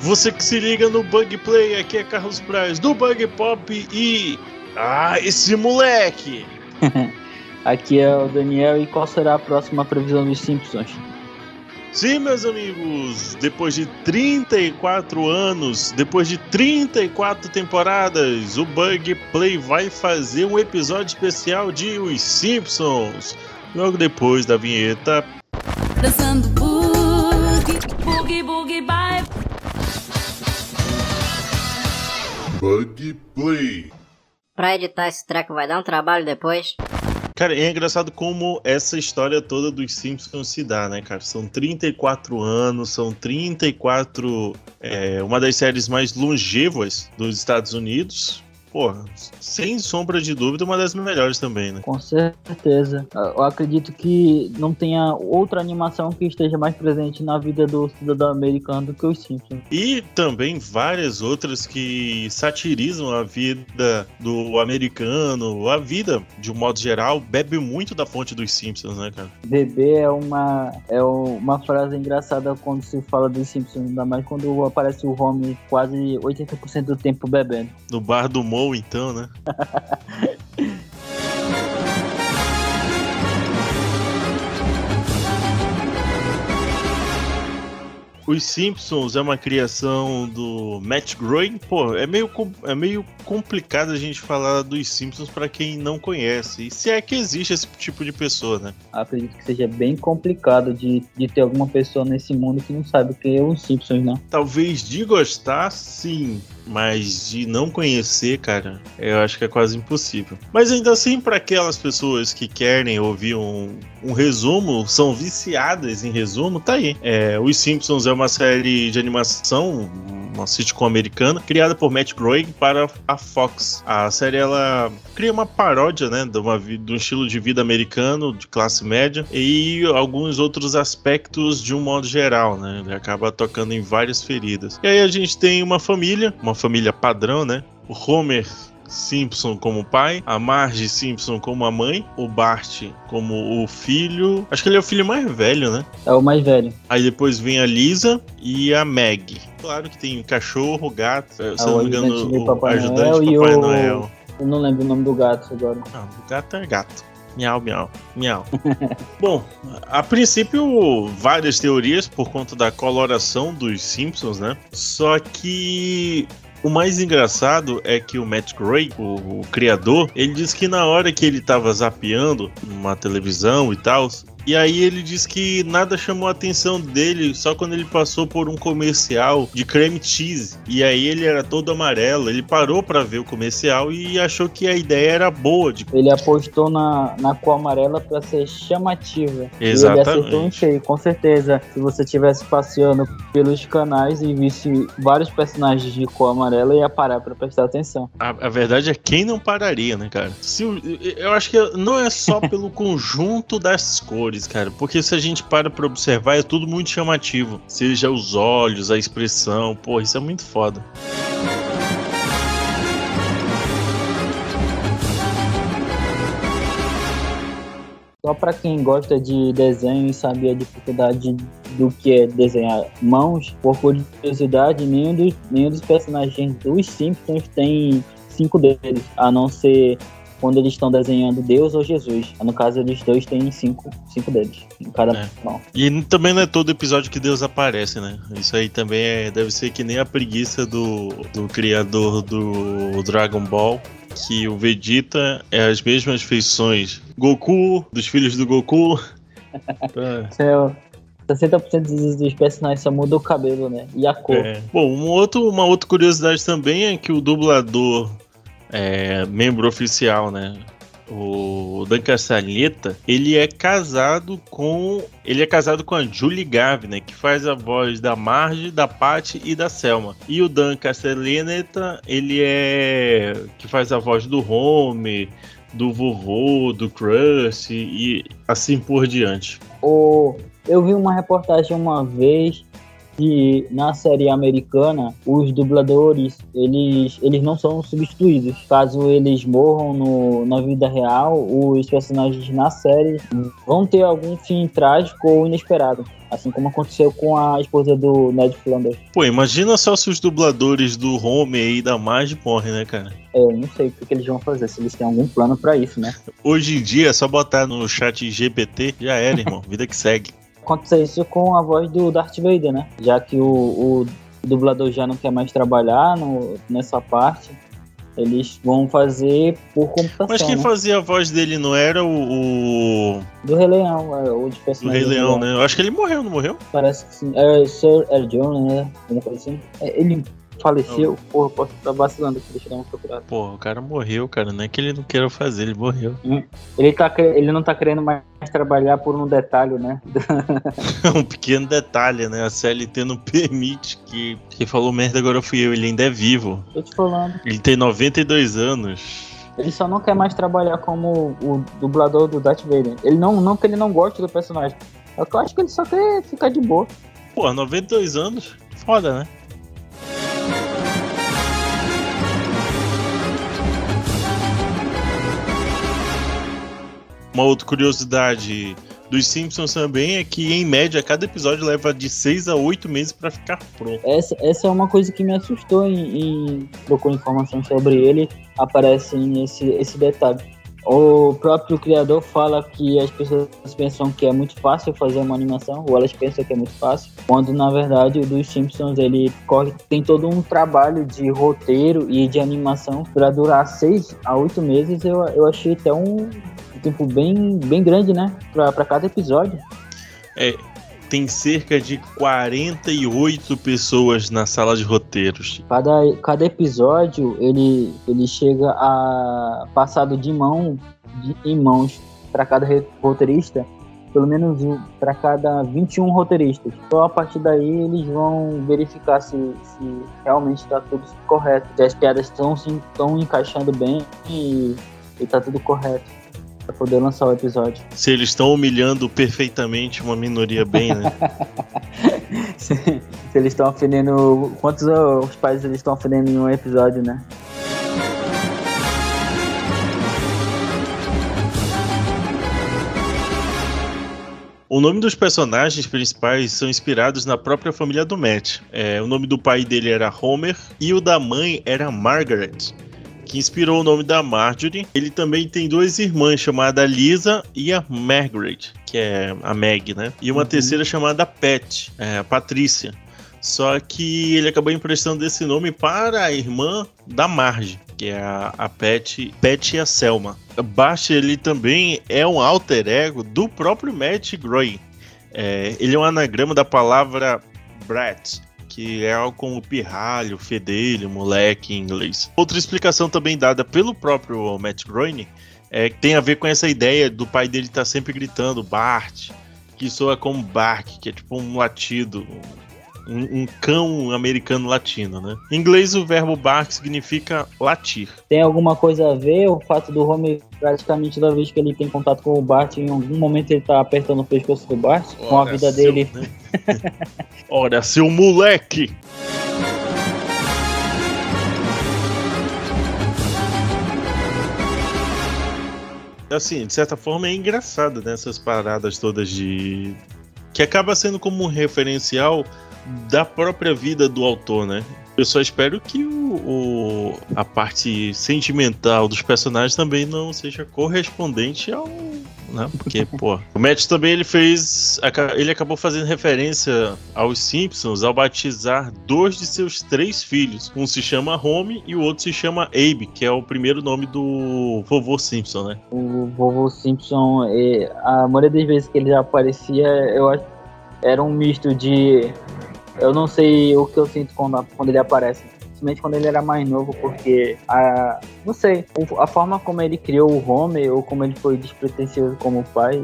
Você que se liga no Bug Play, aqui é Carlos Braz do Bug Pop e. Ah, esse moleque! aqui é o Daniel e qual será a próxima previsão dos Simpsons? Sim, meus amigos, depois de 34 anos, depois de 34 temporadas, o Bug Play vai fazer um episódio especial de Os Simpsons. Logo depois da vinheta. Dançando boogie, boogie, boogie, bye. Bug Play. Pra editar esse treco vai dar um trabalho depois. Cara, é engraçado como essa história toda dos Simpsons se dá, né, cara? São 34 anos, são 34. É, uma das séries mais longevas dos Estados Unidos porra, sem sombra de dúvida, uma das melhores também, né? Com certeza. Eu acredito que não tenha outra animação que esteja mais presente na vida do cidadão americano do que os Simpsons. E também várias outras que satirizam a vida do americano, a vida, de um modo geral, bebe muito da fonte dos Simpsons, né, cara? Bebê é uma, é uma frase engraçada quando se fala dos Simpsons, ainda mais quando aparece o Home quase 80% do tempo bebendo. No bar do Mo então, né? Os Simpsons é uma criação do Matt Groening. Pô, é meio, é meio complicado a gente falar dos Simpsons para quem não conhece. E se é que existe esse tipo de pessoa, né? Acredito que seja bem complicado de, de ter alguma pessoa nesse mundo que não sabe o que é os Simpsons, né? Talvez de gostar, sim. Mas de não conhecer, cara, eu acho que é quase impossível. Mas ainda assim, para aquelas pessoas que querem ouvir um, um resumo, são viciadas em resumo, tá aí. É, Os Simpsons é uma série de animação, uma sitcom americana, criada por Matt Groening para a Fox. A série ela cria uma paródia, né, de, uma, de um estilo de vida americano, de classe média, e alguns outros aspectos de um modo geral, né? Ele acaba tocando em várias feridas. E aí a gente tem uma família, uma família padrão, né? O Homer Simpson como pai, a Marge Simpson como a mãe, o Bart como o filho. Acho que ele é o filho mais velho, né? É o mais velho. Aí depois vem a Lisa e a Meg. Claro que tem cachorro, gato, se não me engano, o Papai ajudante Noel Papai o... Noel. Eu não lembro o nome do gato agora. Não, o gato é gato. Miau, miau, miau. Bom, a princípio, várias teorias por conta da coloração dos Simpsons, né? Só que o mais engraçado é que o Matt Gray, o, o, criador, ele diz que na hora que ele tava zapeando uma televisão e tal, e aí ele diz que nada chamou a atenção dele só quando ele passou por um comercial de creme cheese. E aí ele era todo amarelo. Ele parou para ver o comercial e achou que a ideia era boa. De... Ele apostou na, na cor amarela para ser chamativa. Exatamente. E ele acertou um cheio, com certeza. Se você estivesse passeando pelos canais e visse vários personagens de cor amarela, ia parar para prestar atenção. A, a, verdade é quem não pararia, né, cara? Se, eu acho que não é só pelo conjunto das cores cara. Porque se a gente para pra observar, é tudo muito chamativo. Seja os olhos, a expressão. Pô, isso é muito foda. Só para quem gosta de desenho e sabe a dificuldade do que é desenhar mãos, por curiosidade, nenhum dos, nenhum dos personagens dos Simpsons tem cinco dedos, a não ser quando eles estão desenhando Deus ou Jesus. No caso, eles dois têm cinco, cinco dedos em cada é. mão. E também não é todo episódio que Deus aparece, né? Isso aí também é, deve ser que nem a preguiça do, do criador do Dragon Ball. Que o Vegeta é as mesmas feições. Goku, dos filhos do Goku. é. 60% dos, dos personagens só muda o cabelo, né? E a cor. É. Bom, um outro, uma outra curiosidade também é que o dublador é, membro oficial, né? O Dan Castellaneta, ele é casado com ele é casado com a Julie Gavner, que faz a voz da Marge, da Patty e da Selma. E o Dan Castellaneta, ele é que faz a voz do Home, do vovô, do Crush e assim por diante. O eu vi uma reportagem uma vez que na série americana os dubladores eles, eles não são substituídos. Caso eles morram no, na vida real, os personagens na série vão ter algum fim trágico ou inesperado. Assim como aconteceu com a esposa do Ned Flanders. Pô, imagina só se os dubladores do Homer e da Marge morrem, né, cara? É, eu não sei o que, que eles vão fazer, se eles têm algum plano pra isso, né? Hoje em dia é só botar no chat GPT, já era, irmão. Vida que segue. Aconteceu isso com a voz do Darth Vader, né? Já que o, o dublador já não quer mais trabalhar no, nessa parte, eles vão fazer por computação. Mas quem né? fazia a voz dele não era o. o Do Rei Leão, é, ou de do personagem. Rei do Leão, né? Eu acho que ele morreu, não morreu? Parece que sim. É Sir Air John, né? Alguma coisa assim. É, ele faleceu. Porra, posso estar vacilando aqui, deixa eu dar uma procurada. Pô, o cara morreu, cara. Não é que ele não queira fazer, ele morreu. Ele, tá, ele não tá querendo mais trabalhar por um detalhe, né? um pequeno detalhe, né? A CLT não permite que. Quem falou merda agora fui eu, ele ainda é vivo. Tô te falando. Ele tem 92 anos. Ele só não quer mais trabalhar como o dublador do Darth Vader. Ele não, não que ele não goste do personagem. Eu acho que ele só quer ficar de boa. Pô, 92 anos? Foda, né? Uma outra curiosidade dos Simpsons também é que, em média, cada episódio leva de 6 a 8 meses pra ficar pronto. Essa, essa é uma coisa que me assustou em, em informação sobre ele. Aparece esse, esse detalhe. O próprio criador fala que as pessoas pensam que é muito fácil fazer uma animação, ou elas pensam que é muito fácil, quando na verdade o dos Simpsons ele corre, tem todo um trabalho de roteiro e de animação para durar seis a oito meses. Eu, eu achei até um tempo bem, bem grande, né? Para cada episódio. É, tem cerca de 48 pessoas na sala de roteiros. Cada, cada episódio ele, ele chega a passado de mão de, em mãos para cada roteirista, pelo menos para cada 21 roteiristas. Então a partir daí eles vão verificar se, se realmente está tudo correto, se as piadas estão se estão encaixando bem e está tudo correto para poder lançar o episódio. Se eles estão humilhando perfeitamente uma minoria bem, né? se, se eles estão ofendendo quantos os pais eles estão ofendendo em um episódio, né? O nome dos personagens principais são inspirados na própria família do Matt. É, o nome do pai dele era Homer e o da mãe era Margaret, que inspirou o nome da Marjorie. Ele também tem duas irmãs chamadas Lisa e a Margaret, que é a Meg, né? E uma Uhum. terceira chamada Pat, é, a Patrícia. Só que ele acabou emprestando esse nome para a irmã da Marge, que é a, a Pat, Pat e a Selma. Bart, ele também é um alter ego do próprio Matt Groening. É, ele é um anagrama da palavra brat, que é algo como pirralho, fedelho, moleque em inglês. Outra explicação também dada pelo próprio Matt Groening é tem a ver com essa ideia do pai dele estar sempre gritando Bart, que soa como bark, que é tipo um latido, um, um cão americano latino, né? Em inglês o verbo bark significa latir. Tem alguma coisa a ver o fato do Homer praticamente toda vez que ele tem contato com o Bart, em algum momento ele tá apertando o pescoço do Bart, com a vida seu- dele. né? Ora, seu moleque! Assim, de certa forma é engraçado nessas paradas todas de. Que acaba sendo como um referencial da própria vida do autor, né? Eu só espero que o, o- a parte sentimental dos personagens também não seja correspondente ao. Né? Porque, pô. O Matt também ele fez. Ele acabou fazendo referência aos Simpsons ao batizar dois de seus três filhos. Um se chama Home e o outro se chama Abe, que é o primeiro nome do vovô Simpson, né? O vovô Simpson, a maioria das vezes que ele aparecia, eu acho era um misto de. Eu não sei o que eu sinto quando, quando ele aparece. Principalmente quando ele era mais novo, porque a. Não sei, a forma como ele criou o Homer, ou como ele foi despretensioso como pai,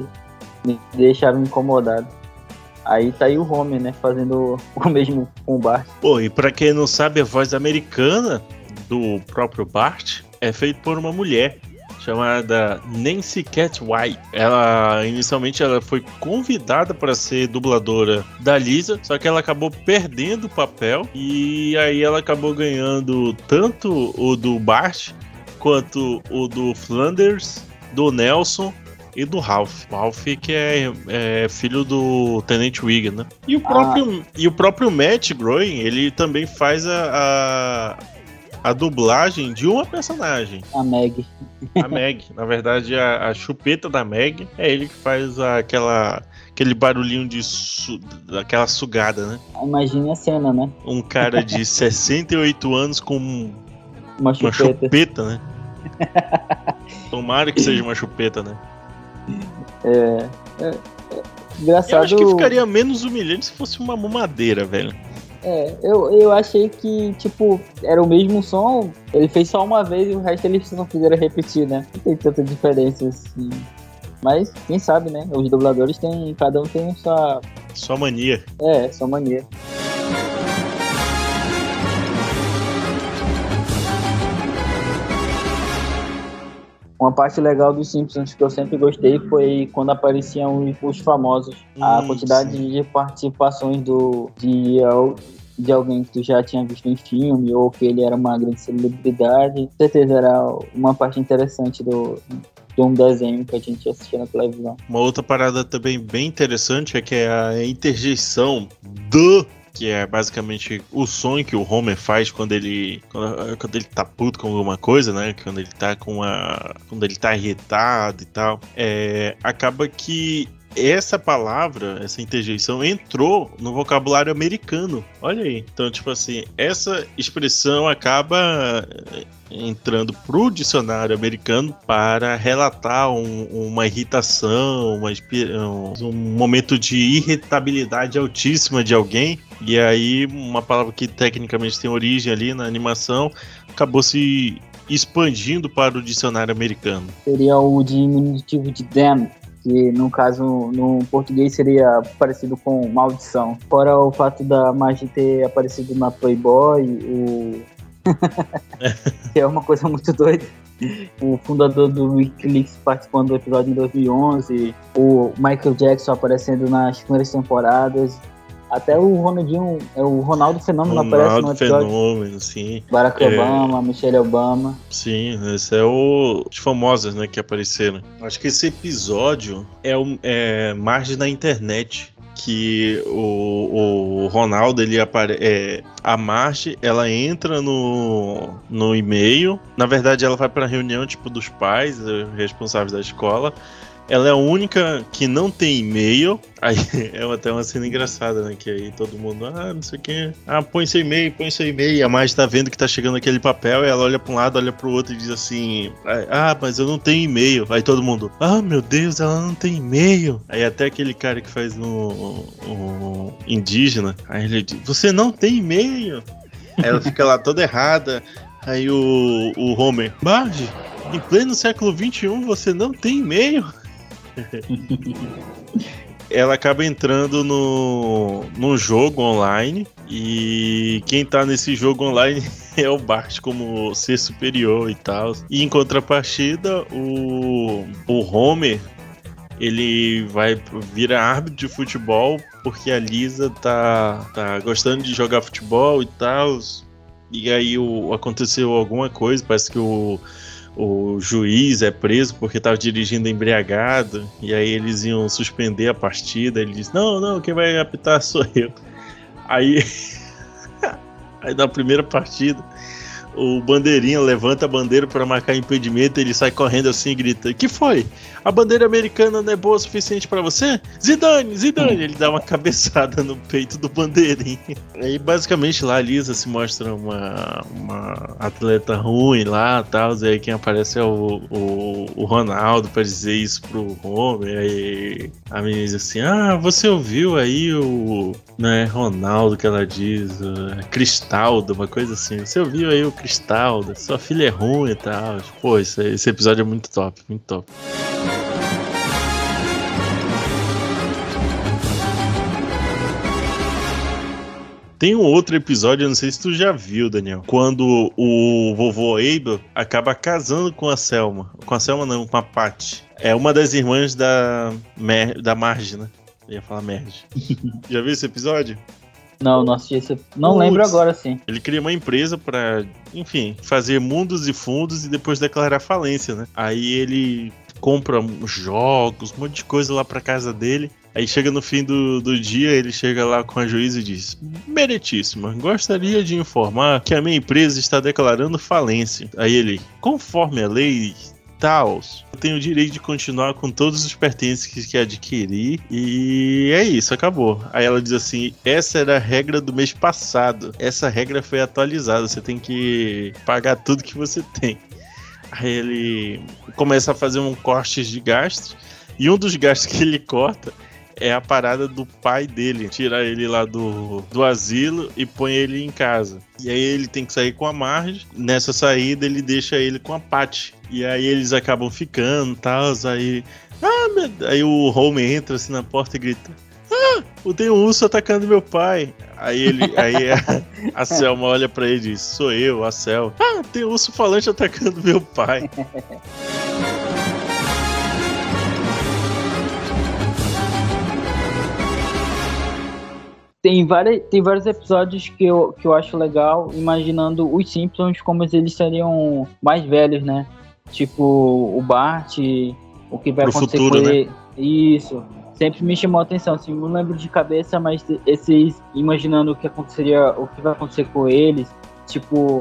me deixaram incomodado. Aí tá aí o Homer, né? Fazendo o mesmo com o Bart. Pô, e pra quem não sabe, a voz americana do próprio Bart é feita por uma mulher chamada Nancy Cat White. Ela inicialmente ela foi convidada para ser dubladora da Lisa, só que ela acabou perdendo o papel e aí ela acabou ganhando tanto o do Bart quanto o do Flanders, do Nelson e do Ralph. O Ralph que é, é filho do Tenente Wigan, né? E o próprio, e o próprio Matt Groening, ele também faz a, a, a dublagem de uma personagem. A Meg. A Meg. Na verdade, a, a chupeta da Meg é ele que faz aquela aquele barulhinho de su daquela sugada, né? Imagine a cena, né? Um cara de 68 anos com Uma uma chupeta. chupeta, né? Tomara que seja uma chupeta, né? É, é, é Eu engraçado. acho que ficaria menos humilhante se fosse uma mamadeira, velho. É, eu, eu achei que, tipo, era o mesmo som, ele fez só uma vez e o resto eles não fizeram repetir, né? Não tem tanta diferença assim. Mas, quem sabe, né? Os dubladores têm. Cada um tem sua. Só mania. É, sua mania. Uma parte legal dos Simpsons que eu sempre gostei foi quando apareciam os, os famosos. a quantidade de participações do, de, de alguém que tu já tinha visto em filme ou que ele era uma grande celebridade. Com certeza era uma parte interessante do, de um desenho que a gente assistia na televisão. Uma outra parada também bem interessante é que é a interjeição do. Que é basicamente o som que o Homer faz quando ele. Quando, quando ele tá puto com alguma coisa, né? Quando ele tá com a. Quando ele tá irritado e tal. É, acaba que essa palavra, essa interjeição, entrou no vocabulário americano. Olha aí. Então, tipo assim, essa expressão acaba eh, entrando pro dicionário americano para relatar um- uma irritação, uma um, um momento de irritabilidade altíssima de alguém. E aí, uma palavra que tecnicamente tem origem ali na animação acabou se expandindo para o dicionário americano. Seria o diminutivo de damn, que no caso no português seria parecido com maldição. Fora o fato da Marge ter aparecido na Playboy, o... que é uma coisa muito doida. O fundador do Wikileaks participando do episódio em 2011, o Michael Jackson aparecendo nas primeiras temporadas, até o Ronaldinho, é o Ronaldo Fenômeno aparece no Ronaldo episódio. Fenômeno, sim. Barack É. Obama, Michelle Obama. Sim, esse é o os famosos, né, que apareceram. Acho que esse episódio é o é, Margem na internet. Que o, o Ronaldo, ele apare é, a Marge, ela entra no, no e-mail. Na verdade, ela vai pra reunião tipo dos pais, responsáveis da escola. Ela é a única que não tem e-mail. Aí é até uma cena engraçada, né? Que aí todo mundo, ah, não sei o que. Ah, põe seu e-mail, põe seu e-mail. E a Marge tá vendo que tá chegando aquele papel. E ela olha pra um lado, olha pro outro e diz assim: Ah, mas eu não tenho e-mail. Aí todo mundo, ah, meu Deus, ela não tem e-mail. Aí até aquele cara que faz no, no indígena, aí ele diz: Você não tem e-mail? Aí ela fica lá toda errada. Aí o, o Homer, Marge, em pleno século XXI você não tem e-mail? ela acaba entrando no, no jogo online e quem tá nesse jogo online é o Bart como ser superior e tal. E em contrapartida, o, o Homer ele vai vira árbitro de futebol porque a Lisa tá, tá gostando de jogar futebol e tal. E aí o, aconteceu alguma coisa, parece que o, o juiz é preso porque estava dirigindo embriagado, e aí eles iam suspender a partida. Ele disse: Não, não, quem vai apitar sou eu. Aí, aí na primeira partida, o bandeirinha levanta a bandeira para marcar impedimento. Ele sai correndo assim e grita: Que foi? A bandeira americana não é boa o suficiente para você? Zidane, Zidane! Ele dá uma cabeçada no peito do bandeirinha. Aí basicamente lá a Lisa se mostra uma, uma atleta ruim lá tal. Aí quem aparece é o, o, o Ronaldo para dizer isso pro Homer. Aí a menina diz assim: Ah, você ouviu aí o. Não é Ronaldo que ela diz, é Cristaldo, uma coisa assim. Você ouviu aí o Cristaldo, sua filha é ruim e tal. Pô, esse, esse episódio é muito top, muito top. Tem um outro episódio, eu não sei se tu já viu, Daniel, quando o vovô Abel acaba casando com a Selma. Com a Selma não, com a Patty. É uma das irmãs da, Mer da Marge, né? Eu ia falar Merge. já viu esse episódio? Não, não assisti esse. Não lembro agora, sim. Ele cria uma empresa pra, enfim, fazer mundos e fundos e depois declarar falência, né? Aí ele compra jogos, um monte de coisa lá pra casa dele. Aí chega no fim do, do dia, ele chega lá com a juíza e diz: Meritíssima, gostaria de informar que a minha empresa está declarando falência. Aí ele, conforme a lei tal, eu tenho o direito de continuar com todos os pertences que, que adquiri. E é isso, acabou. Aí ela diz assim: essa era a regra do mês passado. Essa regra foi atualizada. Você tem que pagar tudo que você tem. Aí ele começa a fazer um corte de gastos. E um dos gastos que ele corta é a parada do pai dele. Tira ele lá do, do asilo e põe ele em casa. E aí ele tem que sair com a Marge. Nessa saída ele deixa ele com a Patty. E aí eles acabam ficando e tal. Aí. Ah, meu... Aí o Home entra assim na porta e grita. Ah, tem um urso atacando meu pai. Aí ele, aí a, a Selma olha pra ele e diz: Sou eu, a Selma. Ah, tem um urso falante atacando meu pai. Tem, várias, tem vários episódios que eu, que eu acho legal, imaginando os Simpsons como eles seriam mais velhos, né? Tipo, o Bart, o que vai Pro acontecer futuro, com né? ele. Isso. Sempre me chamou a atenção, assim, não lembro de cabeça, mas esses imaginando o que aconteceria, o que vai acontecer com eles, tipo,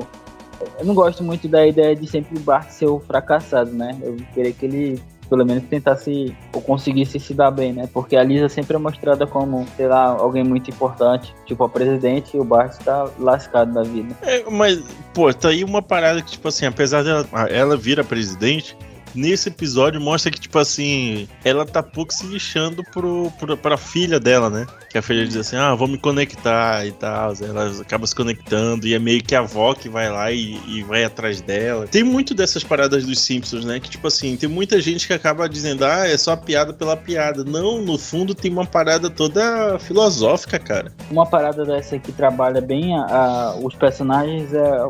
eu não gosto muito da ideia de sempre o Bart ser o fracassado, né? Eu queria que ele pelo menos tentasse ou conseguisse se dar bem, né? Porque a Lisa sempre é mostrada como, sei lá, alguém muito importante, tipo a presidente, e o Bart tá lascado da vida. É, mas, pô, tá aí uma parada que, tipo assim, apesar dela ela vira presidente, nesse episódio mostra que, tipo assim, ela tá pouco se lixando pro, pro, pra filha dela, né? Que a filha diz assim, ah, vou me conectar e tal. Ela acaba se conectando e é meio que a avó que vai lá e, e vai atrás dela. Tem muito dessas paradas dos Simpsons, né? Que, tipo assim, tem muita gente que acaba dizendo, ah, é só piada pela piada. Não, no fundo tem uma parada toda filosófica, cara. Uma parada dessa que trabalha bem a, a- os personagens é,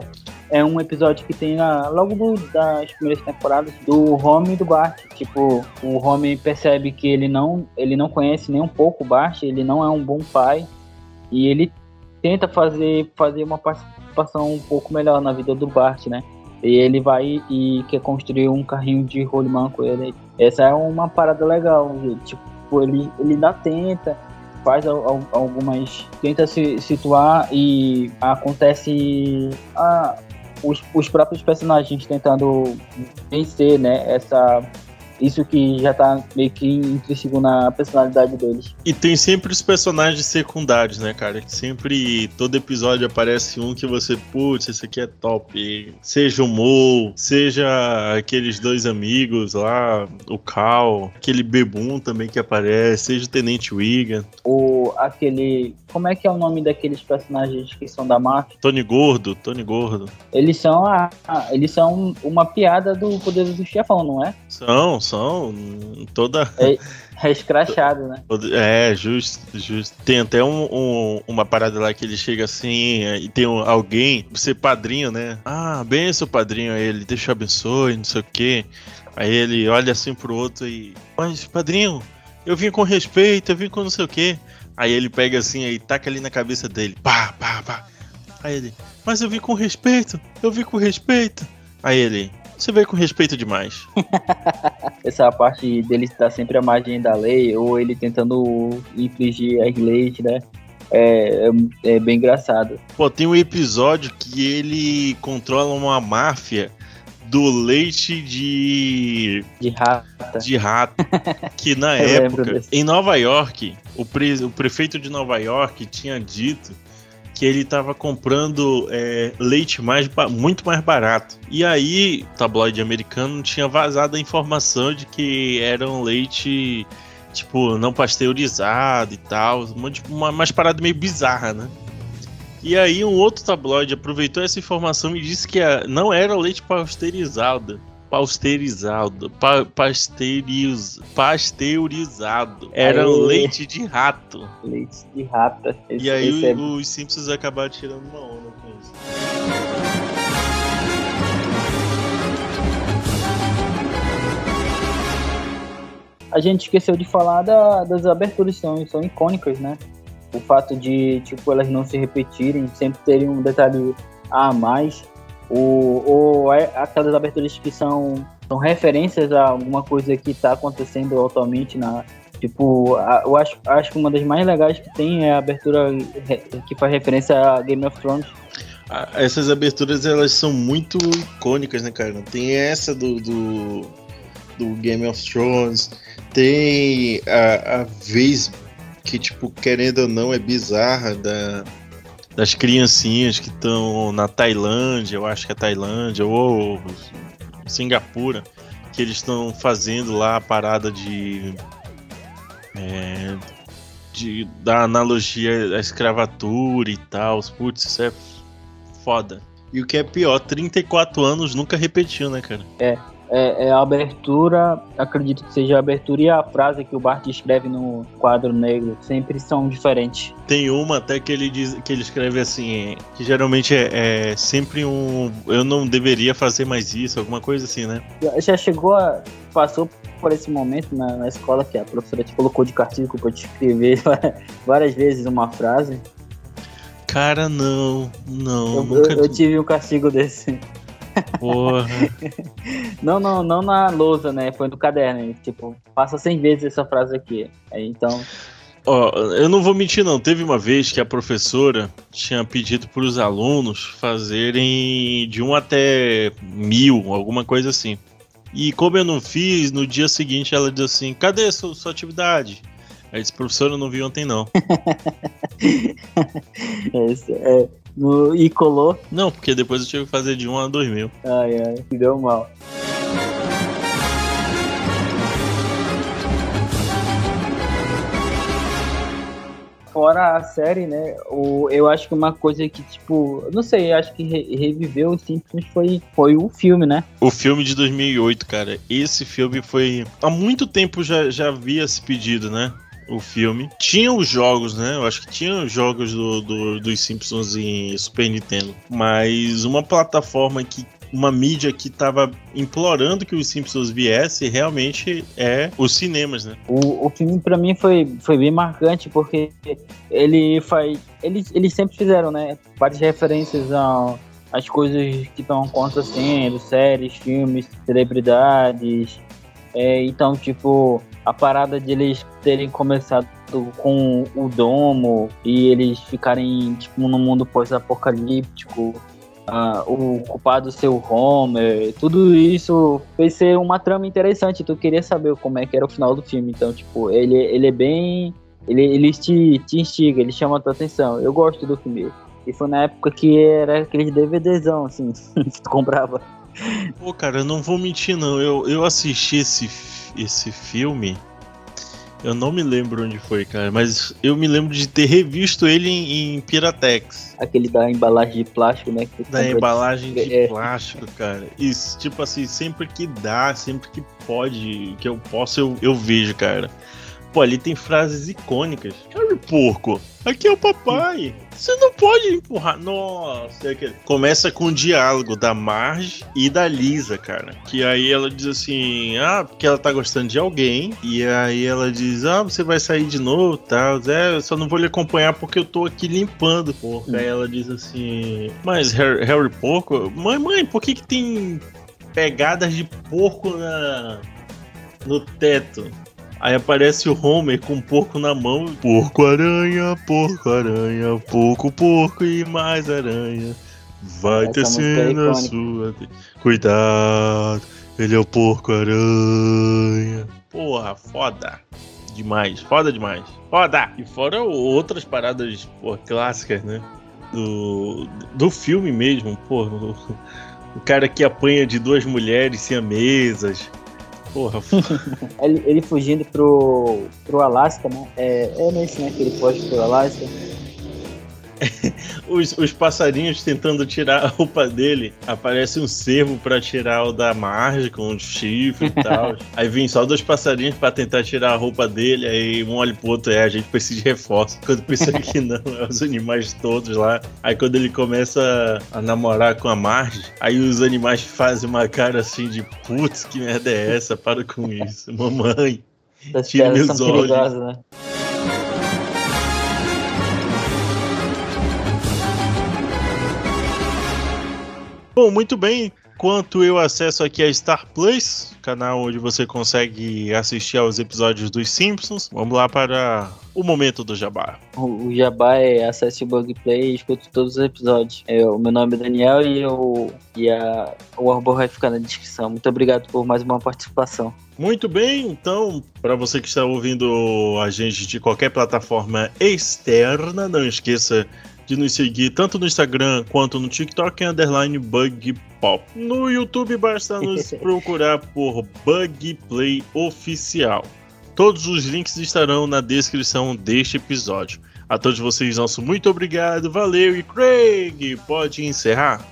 é um episódio que tem na, logo do- das primeiras temporadas do Homem e do Bart. Tipo, o Homem percebe que ele não, ele não conhece nem um pouco o Bart, ele não é um bom pai e ele tenta fazer, fazer uma participação um pouco melhor na vida do Bart, né? E ele vai e quer construir um carrinho de rolimã com ele. Essa é uma parada legal. Tipo, ele, ele ainda tenta, faz al- al- algumas. tenta se situar e acontece ah, os, os próprios personagens tentando vencer, né? Essa. Isso que já tá meio que intrínseco na personalidade deles. E tem sempre os personagens secundários, né, cara? Sempre, todo episódio aparece um que você, putz, esse aqui é top. Seja o Mo, seja aqueles dois amigos lá, o Cal, aquele Bebum também que aparece, seja o Tenente Wigan, O, aquele. Como é que é o nome daqueles personagens que são da máfia? Tony Gordo, Tony Gordo. Eles são a, a- eles são uma piada do poder do chefão, não é? São, toda. É escrachado, né? É, justo, justo. Tem até um, um- uma parada lá que ele chega assim e tem um- alguém, você padrinho, né? Ah, benção, padrinho. Aí ele, deixa eu abençoe, não sei o quê. Aí ele olha assim pro outro e. Mas, padrinho, eu vim com respeito, eu vim com não sei o quê. Aí ele pega assim e taca ali na cabeça dele. Pá, pá, pá. Aí ele, mas eu vim com respeito, eu vim com respeito. Aí ele, você veio com respeito demais. Essa parte dele estar sempre à margem da lei, ou ele tentando infligir as leis, né? É, é, é bem engraçado. Pô, tem um episódio que ele controla uma máfia do leite de, De rata. de rato. Que na época, em Nova York, o, pre- o prefeito de Nova York tinha dito que ele estava comprando é, leite mais muito mais barato. E aí, o tabloide americano tinha vazado a informação de que era um leite, tipo, não pasteurizado e tal. Um monte de- uma, umas meio bizarra, né? E aí um outro tabloide aproveitou essa informação e disse que a- não era leite pasteurizado. Pasteurizado. Pa, pasteuriz, pasteurizado. Era Aê. leite de rato. Leite de rata. Esse- E aí é- os Simpsons acabaram tirando uma onda com isso. A gente esqueceu de falar da- das aberturas, são, são icônicas, né? O fato de, tipo, elas não se repetirem, sempre terem um detalhe a mais. Ou, é aquelas aberturas que são, são referências a alguma coisa que está acontecendo atualmente na. Tipo, a- eu acho, acho que uma das mais legais que tem é a abertura que faz referência a Game of Thrones. Essas aberturas elas são muito icônicas, né, cara? Tem essa do, do, do Game of Thrones, tem a, a vez que, tipo, querendo ou não, é bizarra da, das criancinhas que estão na Tailândia, eu acho que é Tailândia, ou Singapura, que eles estão fazendo lá a parada de. é, de da analogia à escravatura e tal. Putz, isso é foda. E o que é pior, 34 anos nunca repetiu, né, cara? É, é a abertura, acredito que seja a abertura e a frase que o Bart escreve no quadro negro sempre são diferentes. Tem uma até que ele diz que ele escreve assim, que geralmente é, é sempre um eu não deveria fazer mais isso, alguma coisa assim, né? Já- chegou a. passou por esse momento na, na escola que a professora te colocou de castigo para te escrever várias vezes uma frase. Cara, não, não, Eu, nunca. eu- eu tive um castigo desse. Porra. Não, não, não na lousa, né? Foi no caderno. Tipo, passa 100 vezes essa frase aqui. Aí, então, Ó, eu não vou mentir não, teve uma vez que a professora tinha pedido para os alunos fazerem de um até mil, alguma coisa assim. E como eu não fiz, no dia seguinte ela disse assim, cadê sua, sua atividade? Aí disse, professora, eu não vi ontem não. é, no, e colou. Não, porque depois eu tive que fazer de um a dois mil. Ai, ai, me deu mal. Fora a série, né? O, eu acho que uma coisa que, tipo, não sei, acho que re- reviveu os Simpsons foi, foi o filme, né? O filme de 2008, cara, esse filme foi... Há muito tempo já, já havia esse pedido, né? O filme. Tinha os jogos, né? Eu acho que tinha os jogos do, do- dos Simpsons em Super Nintendo. Mas uma plataforma que... Uma mídia que tava implorando que os Simpsons viesse realmente é os cinemas, né? O, o filme pra mim foi, foi bem marcante porque ele faz. Eles, eles sempre fizeram, né? Várias referências às coisas que estão acontecendo, séries, filmes, celebridades. É, então, tipo, a parada de eles terem começado com o domo e eles ficarem, tipo, num mundo pós-apocalíptico. ah, o culpado ser o Homer, tudo isso fez ser uma trama interessante. Tu queria saber como é que era o final do filme. Então, tipo, ele, ele é bem. Ele, ele te, te instiga, ele chama a tua atenção. Eu gosto do filme. E foi na época que era aqueles DVDzão, assim, que tu comprava. Pô, cara, eu não vou mentir, não. Eu, eu assisti esse, f- esse filme. Eu não me lembro onde foi, cara, mas eu me lembro de ter revisto ele em, em Piratex. Aquele da embalagem de plástico, né? Da compra de- embalagem de É. plástico, cara. Isso, tipo assim, sempre que dá, sempre que pode, que eu posso, eu, eu vejo, cara. Pô, ali tem frases icônicas. Harry Porco, aqui é o papai. Você não pode empurrar. Nossa, começa com o diálogo da Marge e da Lisa, cara. Que aí ela diz assim: ah, porque ela tá gostando de alguém. E aí ela diz: ah, você vai sair de novo, tal. É, eu só não vou lhe acompanhar porque eu tô aqui limpando, porco. Aí ela diz assim: mas Harry, Harry Porco, mãe, mãe, por que que tem pegadas de porco na no teto? Aí aparece o Homer com um porco na mão. Porco aranha, porco aranha, porco, porco e mais aranha. Vai é tecendo a icônica. sua. Cuidado, ele é o porco aranha. Porra, foda. Demais, foda demais. Foda! E fora outras paradas pô, clássicas, né? Do, do filme mesmo, pô. O, cara que apanha de duas mulheres siamesas. Porra, Ele, ele fugindo pro, pro Alasca, né? É, é nesse, né? Que ele foge pro Alasca. os, os passarinhos tentando tirar a roupa dele. Aparece um cervo pra tirar o da margem com o chifre e tal. aí vem só dois passarinhos pra tentar tirar a roupa dele. Aí um olha pro outro, é, a gente precisa de reforço. Quando pensa que não, é os animais todos lá. Aí quando ele começa a namorar com a margem, aí os animais fazem uma cara assim de putz, que merda é essa? Para com isso. Mamãe. Tira meus olhos. né? Bom, muito bem. Enquanto eu acesso aqui a Star Plus, canal onde você consegue assistir aos episódios dos Simpsons, vamos lá para o momento do Jabá. O, Jabá é acesse o Bug Play e escute todos os episódios. É, o meu nome é Daniel e, eu, e a, o arroba vai ficar na descrição. Muito obrigado por mais uma participação. Muito bem, então, para você que está ouvindo a gente de qualquer plataforma externa, não esqueça de nos seguir tanto no Instagram quanto no TikTok em underline Bug Pop. No YouTube basta nos procurar por Bug Play Oficial. Todos os links estarão na descrição deste episódio. A todos vocês, nosso muito obrigado, valeu e Craig, pode encerrar?